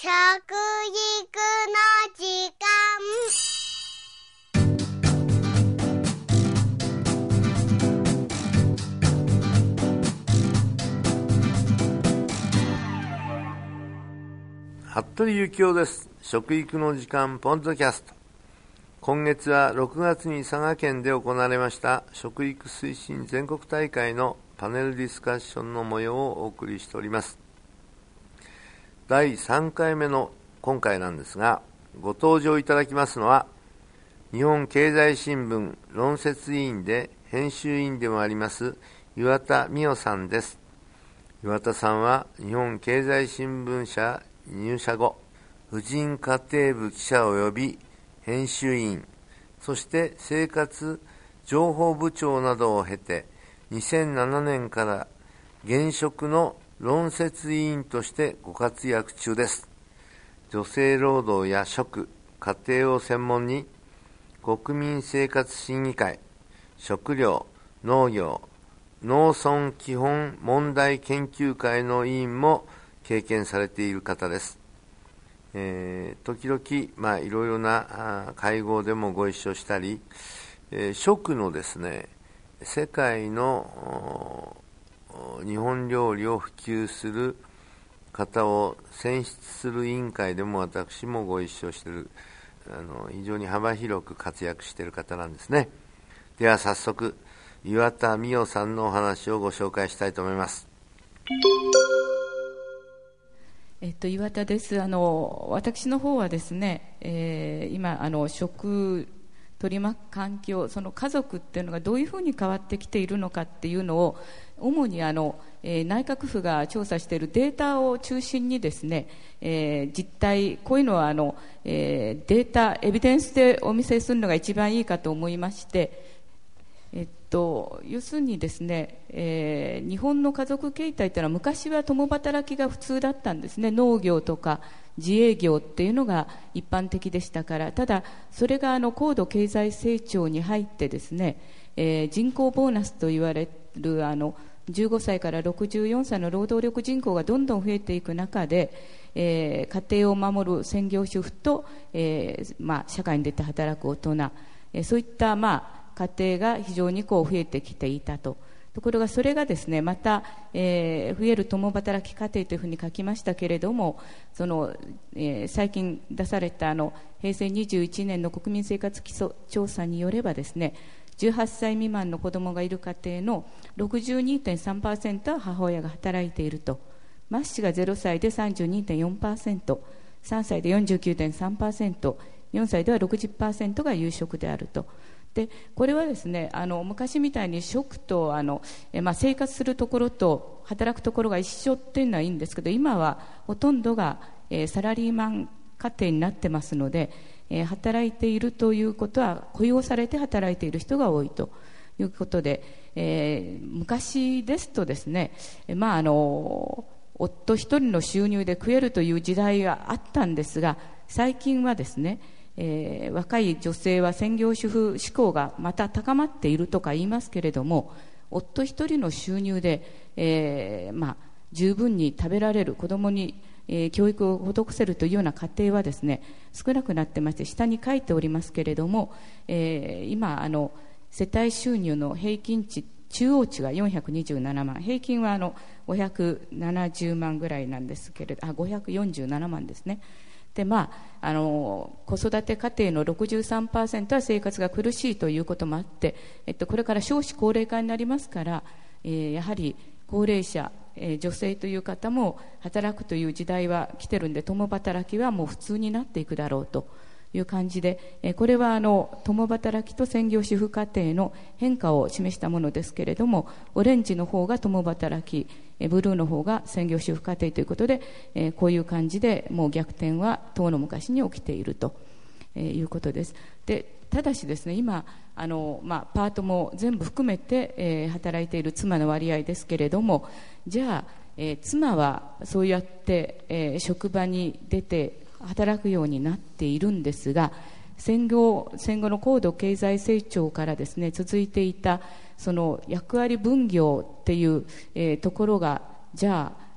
食育の時間。服部幸男です。食育の時間ポッドキャスト。今月は6月に佐賀県で行われました食育推進全国大会のパネルディスカッションの模様をお送りしております。第3回目の今回なんですがご登場いただきますのは日本経済新聞論説委員で編集委員でもあります岩田美代さんです。岩田さんは日本経済新聞社入社後婦人家庭部記者及び編集委員。そして生活情報部長などを経て2007年から現職の論説委員としてご活躍中です。女性労働や食、家庭を専門に国民生活審議会、食料、農業、農村基本問題研究会の委員も経験されている方です。えー、時々、まあ、いろいろな会合でもご一緒したり、えー、食のですね、世界の日本料理を普及する方を選出する委員会でも私もご一緒しているあの非常に幅広く活躍している方なんですね。では早速岩田美代さんのお話をご紹介したいと思います。えっと、岩田です。あの私の方はですね、えー、今あの食取り巻く環境その家族っていうのがどういうふうに変わってきているのかっていうのを主にあの、えー、内閣府が調査しているデータを中心にですね、えー、実態こういうのはあの、えー、データエビデンスでお見せするのが一番いいかと思いましてえっと、要するにですね、えー、日本の家族形態というのは昔は共働きが普通だったんですね。農業とか自営業っていうのが一般的でしたから。ただそれがあの高度経済成長に入ってですね、えー、人口ボーナスと言われるあの15歳から64歳の労働力人口がどんどん増えていく中で、えー、家庭を守る専業主婦と、えーまあ、社会に出て働く大人、えー、そういった、まあ、家庭が非常にこう増えてきていたと。ところがそれがですねまた、えー、増える共働き家庭というふうに書きましたけれどもその、えー、最近出されたあの平成21年の国民生活基礎調査によればですね18歳未満の子供がいる家庭の62.3%は母親が働いていると。末子が0歳で 32.4%3 歳で 49.3%4 歳では60%が夕食であると。でこれはですねあの昔みたいに食とあの、えまあ、生活するところと働くところが一緒っていうのはいいんですけど今はほとんどが、え、サラリーマン家庭になってますので、え、働いているということは雇用されて働いている人が多いということで、えー、昔ですとですね、まああの夫一人の収入で食えるという時代があったんですが最近はですねえー、若い女性は専業主婦志向がまた高まっているとか言いますけれども夫一人の収入で、えー、まあ、十分に食べられる子供に、えー、教育を施せるというような家庭はですね少なくなってまして下に書いておりますけれども、え今あの世帯収入の平均値中央値が427万。平均はあの570万ぐらいなんですけれどあ547万ですね。でまあ、あの子育て家庭の63%は生活が苦しいということもあって、えっと、これから少子高齢化になりますから、えー、やはり高齢者、えー、女性という方も働くという時代は来てるんで共働きはもう普通になっていくだろうと。いう感じで、えこれはあの共働きと専業主婦家庭の変化を示したものですけれどもオレンジの方が共働きブルーの方が専業主婦家庭ということで、えこういう感じでもう逆転は遠の昔に起きているとえいうことです。でただしですね今あの、まあ、パートも全部含めて、えー、働いている妻の割合ですけれどもじゃあ、えー、妻はそうやって、えー、職場に出て働くようになっているんですが戦後戦後の高度経済成長からですね続いていたその役割分業っていう、えー、ところがじゃあ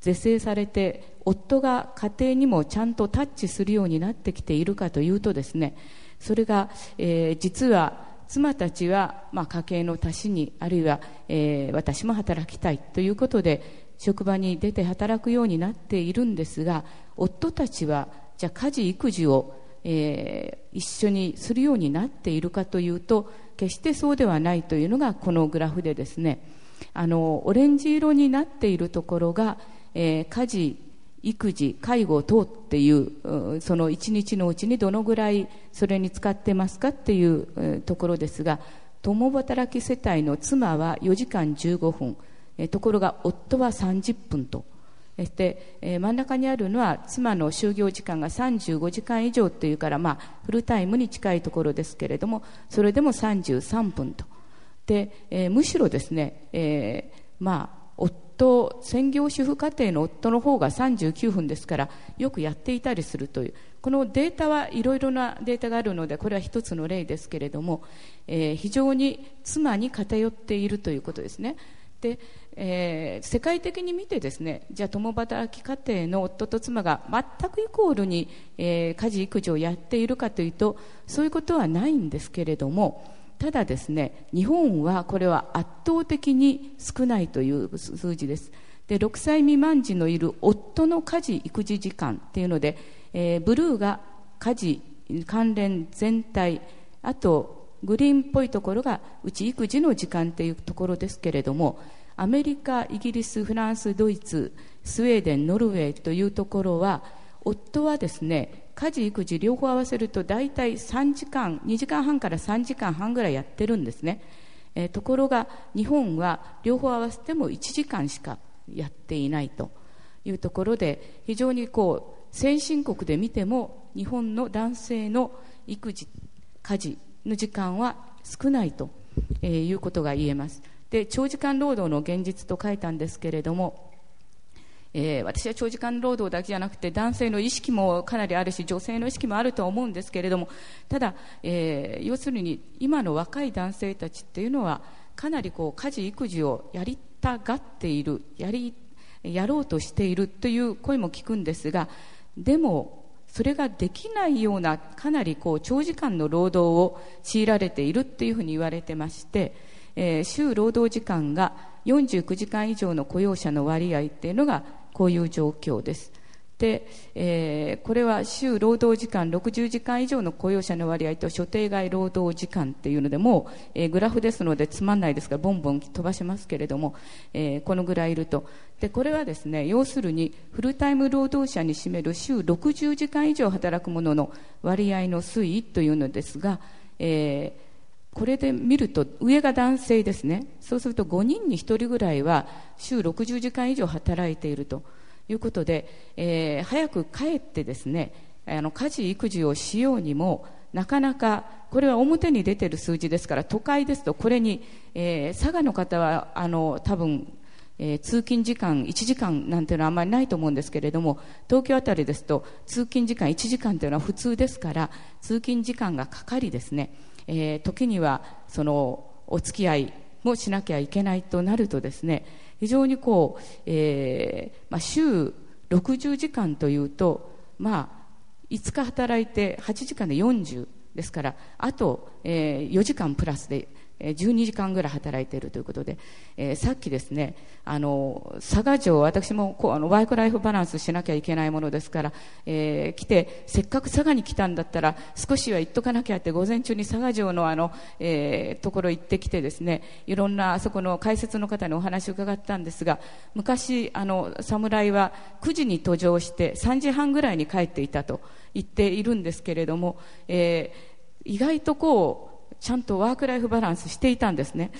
是正されて夫が家庭にもちゃんとタッチするようになってきているかというとですねそれが、えー、実は妻たちは、まあ、家計の足しにあるいは、えー、私も働きたいということで職場に出て働くようになっているんですが夫たちはじゃあ家事育児を、えー、一緒にするようになっているかというと決してそうではないというのがこのグラフでですね。あのオレンジ色になっているところが、えー、家事育児介護等っていうその一日のうちにどのぐらいそれに使ってますかっていう、えー、ところですが共働き世帯の妻は4時間15分、えー、ところが夫は30分と。して、えー、真ん中にあるのは妻の就業時間が35時間以上というから、まあ、フルタイムに近いところですけれどもそれでも33分と。で、えー、むしろですね、えー、まあ夫専業主婦家庭の夫の方が39分ですからよくやっていたりするという。このデータはいろいろなデータがあるのでこれは一つの例ですけれども、えー、非常に妻に偏っているということですね。で、えー、世界的に見てですねじゃあ共働き家庭の夫と妻が全くイコールに、えー、家事育児をやっているかというとそういうことはないんですけれどもただですね日本はこれは圧倒的に少ないという数字です。で6歳未満児のいる夫の家事育児時間っていうので、えー、ブルーが家事関連全体あとグリーンっぽいところがうち育児の時間というところですけれどもアメリカ、イギリス、フランス、ドイツ、スウェーデン、ノルウェーというところは夫はですね家事育児両方合わせると大体3時間2時間半から3時間半ぐらいやってるんですね、えー、ところが日本は両方合わせても1時間しかやっていないというところで非常にこう先進国で見ても日本の男性の育児家事の時間は少ないと、えー、いうことが言えます。で長時間労働の現実と書いたんですけれどもえー、私は長時間労働だけじゃなくて男性の意識もかなりあるし女性の意識もあるとは思うんですけれどもただ、えー、要するに今の若い男性たちっていうのはかなりこう家事育児をやりたがっているやりやろうとしているという声も聞くんですがでもそれができないようなかなりこう長時間の労働を強いられているというふうに言われてまして、えー、週労働時間が49時間以上の雇用者の割合っていうのがこういう状況です。で、えー、これは週労働時間60時間以上の雇用者の割合と所定外労働時間っていうのでもう、えー、グラフですのでつまんないですからボンボン飛ばしますけれども、えー、このぐらいいるとでこれはですね要するにフルタイム労働者に占める週60時間以上働く者の割合の推移というのですが、えー、これで見ると上が男性ですね。そうすると5人に1人ぐらいは週60時間以上働いているということで、えー、早く帰ってですねあの家事育児をしようにもなかなかこれは表に出てる数字ですから都会ですとこれに、えー、佐賀の方はあの多分えー、通勤時間1時間なんていうのはあまりないと思うんですけれども東京あたりですと通勤時間1時間というのは普通ですから通勤時間がかかりですね、えー、時にはそのお付き合いもしなきゃいけないとなるとですね非常にこう、えーまあ、週60時間というと、まあ、5日働いて8時間で40ですからあと、えー、4時間プラスで12時間ぐらい働いているということで、えー、さっきですねあの佐賀城私もこうあのワークライフバランスしなきゃいけないものですから、えー、来てせっかく佐賀に来たんだったら少しは行っとかなきゃって午前中に佐賀城のあの、えー、ところ行ってきてですねいろんなあそこの解説の方にお話を伺ったんですが昔あの侍は9時に登場して3時半ぐらいに帰っていたと言っているんですけれども、えー、意外とこうちゃんとワークライフバランスしていたんですね。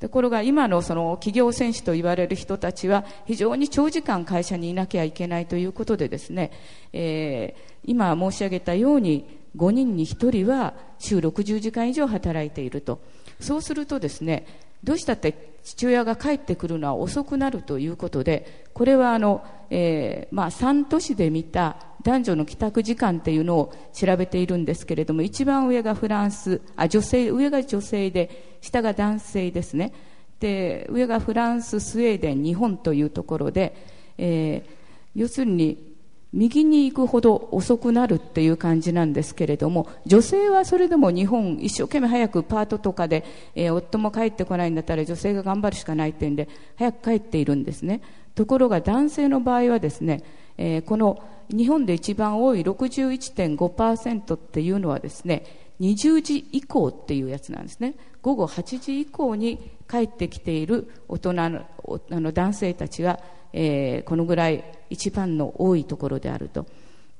ところが今のその企業選手と言われる人たちは非常に長時間会社にいなきゃいけないということでですね、えー、今申し上げたように5人に1人は週60時間以上働いていると。そうするとですね、どうしたって父親が帰ってくるのは遅くなるということで、これはあの、えー、まあ3都市で見た男女の帰宅時間っていうのを調べているんですけれども一番上がフランスあ女性上が女性で下が男性ですね。で上がフランススウェーデン日本というところで、えー、要するに右に行くほど遅くなるっていう感じなんですけれども、女性はそれでも日本一生懸命早くパートとかで、えー、夫も帰ってこないんだったら女性が頑張るしかないっていうんで、早く帰っているんですね。ところが男性の場合はですね、えー、この日本で一番多い61.5%っていうのはですね、20時以降っていうやつなんですね。午後8時以降に帰ってきている大人のあの男性たちがえー、このぐらい一番の多いところであると。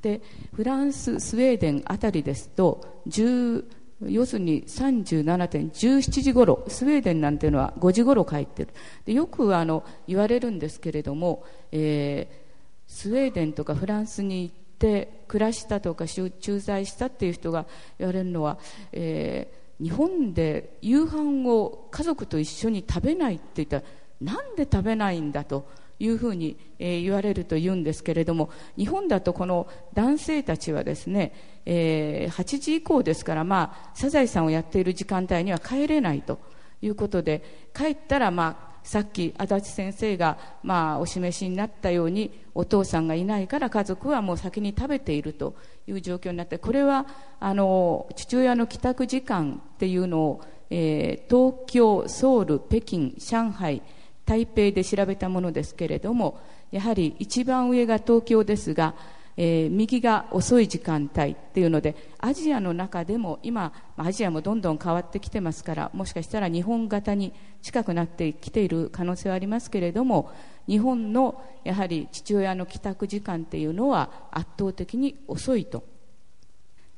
でフランス、スウェーデンあたりですと10要するに37.17時頃スウェーデンなんていうのは5時頃帰ってる。でよくあの言われるんですけれども、えー、スウェーデンとかフランスに行って暮らしたとか駐在したっていう人が言われるのは、えー、日本で夕飯を家族と一緒に食べないって言ったらなんで食べないんだと。いうふうに、えー、言われると言うんですけれども日本だとこの男性たちはですね、えー、8時以降ですから、まあ、サザエさんをやっている時間帯には帰れないということで帰ったら、まあ、さっき足立先生が、まあ、お示しになったようにお父さんがいないから家族はもう先に食べているという状況になってこれはあの父親の帰宅時間っていうのを、えー、東京、ソウル、北京、上海台北で調べたものですけれどもやはり一番上が東京ですが、えー、右が遅い時間帯っていうのでアジアの中でも今アジアもどんどん変わってきてますからもしかしたら日本型に近くなってきている可能性はありますけれども日本のやはり父親の帰宅時間っていうのは圧倒的に遅いと。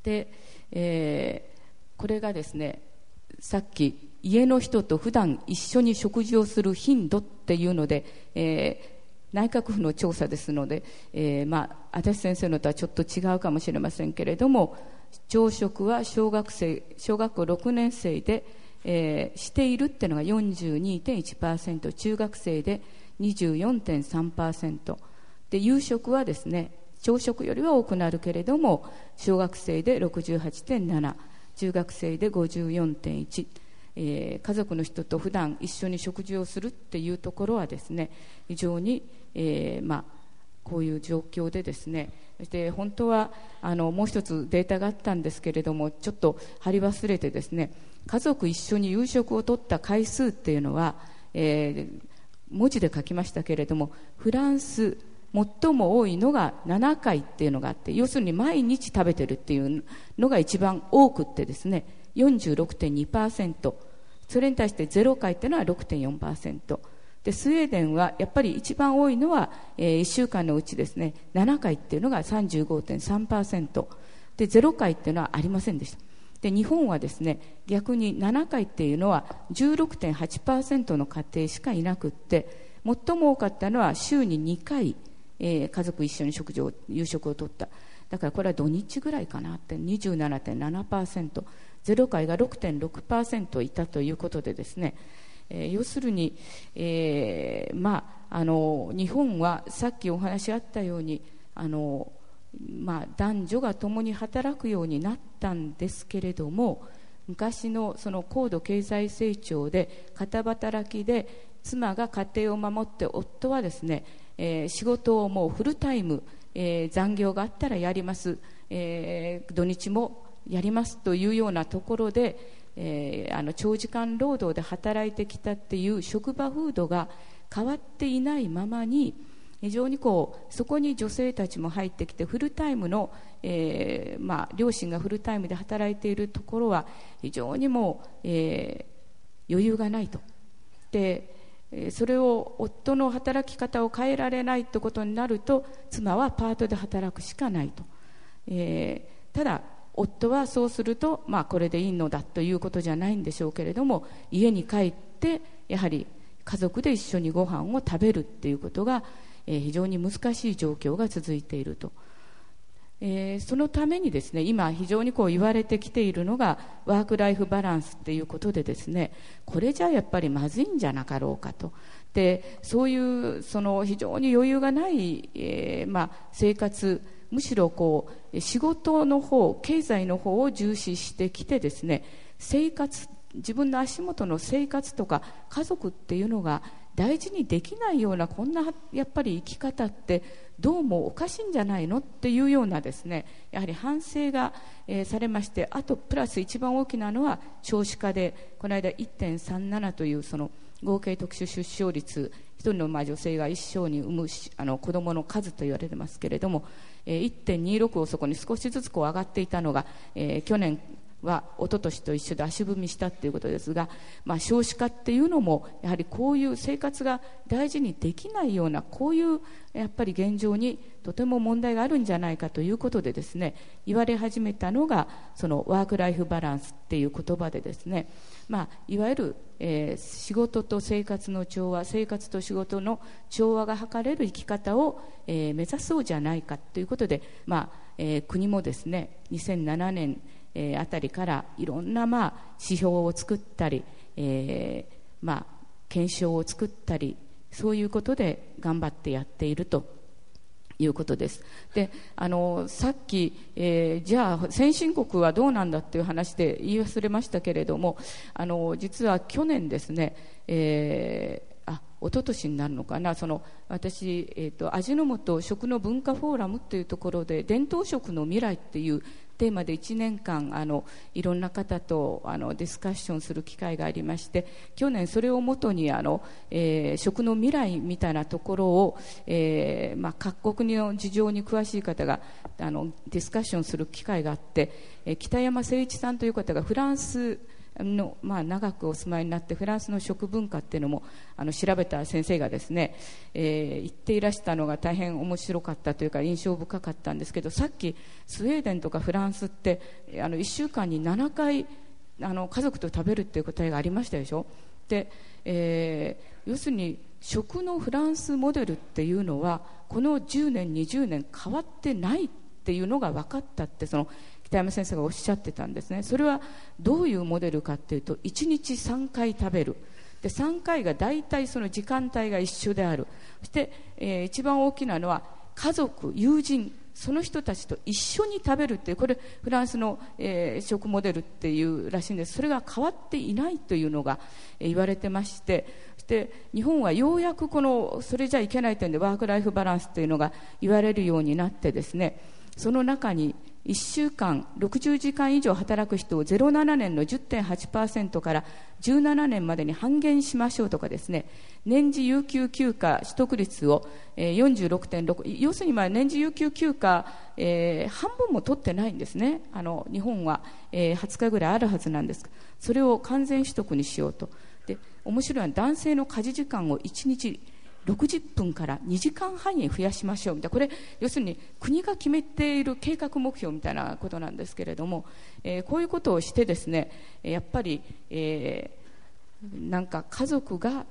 で、えー、これがですねさっき家の人と普段一緒に食事をする頻度っていうので、えー、内閣府の調査ですので、えー、まあ、足立先生のとはちょっと違うかもしれませんけれども朝食は小学生小学校6年生で、えー、しているっていうのが42.1%中学生で24.3%で夕食はですね朝食よりは多くなるけれども小学生で68.7中学生で54.1えー、家族の人と普段一緒に食事をするっていうところはですね非常に、えー、まあ、こういう状況でですねで本当はあのもう一つデータがあったんですけれどもちょっと貼り忘れてですね家族一緒に夕食をとった回数っていうのは、えー、文字で書きましたけれどもフランス最も多いのが7回っていうのがあって要するに毎日食べてるっていうのが一番多くってですね46.2%それに対して0回っていうのは6.4%でスウェーデンはやっぱり一番多いのは、えー、1週間のうちですね7回っていうのが35.3%で0回っていうのはありませんでした。で日本はですね逆に7回っていうのは16.8%の家庭しかいなくって最も多かったのは週に2回、えー、家族一緒に食事を夕食をとった。だからこれは土日ぐらいかなって27.7%ゼロ回が6.6%いたということでですね、えー、要するに、えー、まあ、あの日本はさっきお話あったようにあの、まあ、男女が共に働くようになったんですけれども昔のその高度経済成長で片働きで妻が家庭を守って夫はですね、えー、仕事をもうフルタイム、えー、残業があったらやります、えー、土日もやりますというようなところで、えー、あの長時間労働で働いてきたっていう職場風土が変わっていないままに非常にこうそこに女性たちも入ってきてフルタイムの、えーまあ、両親がフルタイムで働いているところは非常にもう、えー、余裕がないと。でそれを夫の働き方を変えられないということになると妻はパートで働くしかないと、えー、ただ夫はそうすると、まあ、これでいいのだということじゃないんでしょうけれども家に帰ってやはり家族で一緒にご飯を食べるっていうことが、えー、非常に難しい状況が続いていると、えー、そのためにですね今非常にこう言われてきているのがワーク・ライフ・バランスっていうことでですねこれじゃやっぱりまずいんじゃなかろうかと。でそういうその非常に余裕がない、えーまあ、生活むしろこう仕事の方経済の方を重視してきてですね生活自分の足元の生活とか家族っていうのが大事にできないようなこんなやっぱり生き方ってどうもおかしいんじゃないのっていうようなですねやはり反省が、えー、されましてあとプラス一番大きなのは少子化でこの間1.37というその合計特殊出生率1人のまあ女性が一生に産むあの子どもの数と言われてますけれども、えー、1.26をそこに少しずつこう上がっていたのが、えー、去年は一昨年と一緒で足踏みしたということですが、まあ、少子化っていうのもやはりこういう生活が大事にできないようなこういうやっぱり現状にとても問題があるんじゃないかということでですね言われ始めたのがそのワーク・ライフ・バランスっていう言葉でですね、まあ、いわゆる、えー、仕事と生活の調和生活と仕事の調和が図れる生き方を、えー、目指そうじゃないかということで、まあえー、国もですね2007年えー、あたりからいろんな、まあ、指標を作ったり、えーまあ、検証を作ったりそういうことで頑張ってやっていると。いうことです。であのさっき、えー、じゃあ先進国はどうなんだっていう話で言い忘れましたけれどもあの実は去年ですね、えーあ一昨年になるのかなその私、えーと、味の素食の文化フォーラムというところで伝統食の未来っていうテーマで1年間あのいろんな方とあのディスカッションする機会がありまして去年それをもとにあの、えー、食の未来みたいなところを、えーまあ、各国の事情に詳しい方があのディスカッションする機会があって、えー、北山誠一さんという方がフランスの、まあ、長くお住まいになってフランスの食文化っていうのもあの調べた先生がですね、えー、言っていらしたのが大変面白かったというか印象深かったんですけどさっきスウェーデンとかフランスってあの1週間に7回あの家族と食べるっていう答えがありましたでしょ？で、えー、要するに食のフランスモデルっていうのはこの10年20年変わってないっていうのが分かったってその北山先生がおっしゃってたんですね。それはどういうモデルかっていうと1日3回食べる。で3回が大体その時間帯が一緒である。そして、えー、一番大きなのは家族友人その人たちと一緒に食べるっていうこれフランスの、えー、食モデルっていうらしいんです。それが変わっていないというのが、えー、言われてまして。そして日本はようやくこのそれじゃいけない点でワーク・ライフ・バランスというのが言われるようになってですね。その中に1週間60時間以上働く人を07年の10.8%から17年までに半減しましょうとかですね年次有給休暇取得率を46.6要するにまあ年次有給休暇、えー、半分も取ってないんですね。あの日本は、えー、20日ぐらいあるはずなんですそれを完全取得にしようと。で面白いのは男性の家事時間を1日60分から2時間半に増やしましょうみたいな。これ要するに国が決めている計画目標みたいなことなんですけれども、えー、こういうことをしてですねやっぱり、えー、なんか家族が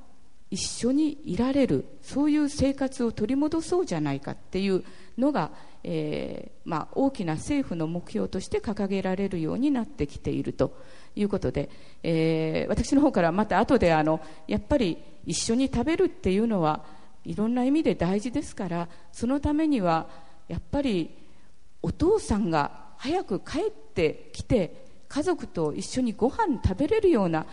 一緒にいられるそういう生活を取り戻そうじゃないかっていうのが、えーまあ、大きな政府の目標として掲げられるようになってきているということで、えー、私の方からまた後であのやっぱり一緒に食べるっていうのはいろんな意味で大事ですからそのためにはやっぱりお父さんが早く帰ってきて家族と一緒にご飯食べれるような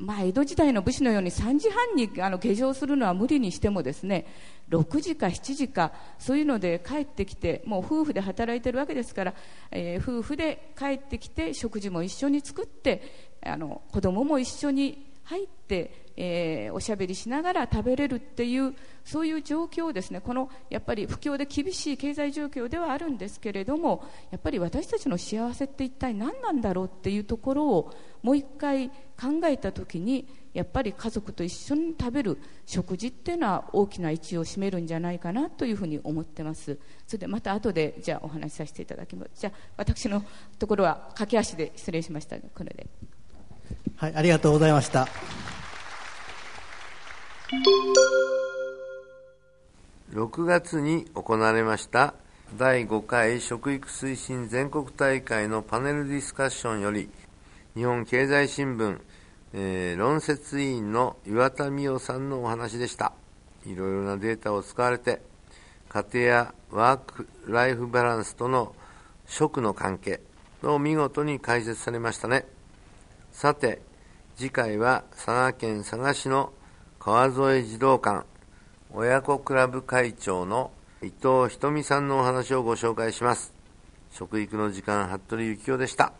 まあ、江戸時代の武士のように3時半にあの下場するのは無理にしてもですね6時か7時かそういうので帰ってきてもう夫婦で働いてるわけですから、えー、夫婦で帰ってきて食事も一緒に作ってあの子供も一緒に入ってえー、おしゃべりしながら食べれるっていうそういう状況をですねこのやっぱり不況で厳しい経済状況ではあるんですけれどもやっぱり私たちの幸せって一体何なんだろうっていうところをもう一回考えた時にやっぱり家族と一緒に食べる食事っていうのは大きな位置を占めるんじゃないかなというふうに思ってます。それでまた後でじゃあお話しさせていただきます。じゃあ私のところは駆け足で失礼しました。これで。はいありがとうございました。6月に行われました第5回食育推進全国大会のパネルディスカッションより日本経済新聞、えー、論説委員の岩田美代さんのお話でした。いろいろなデータを使われて家庭やワーク・ライフ・バランスとの食の関係を見事に解説されましたね。さて次回は佐賀県佐賀市の川添児童館親子クラブ会長の伊藤ひとみさんのお話をご紹介します。食育の時間、服部幸男でした。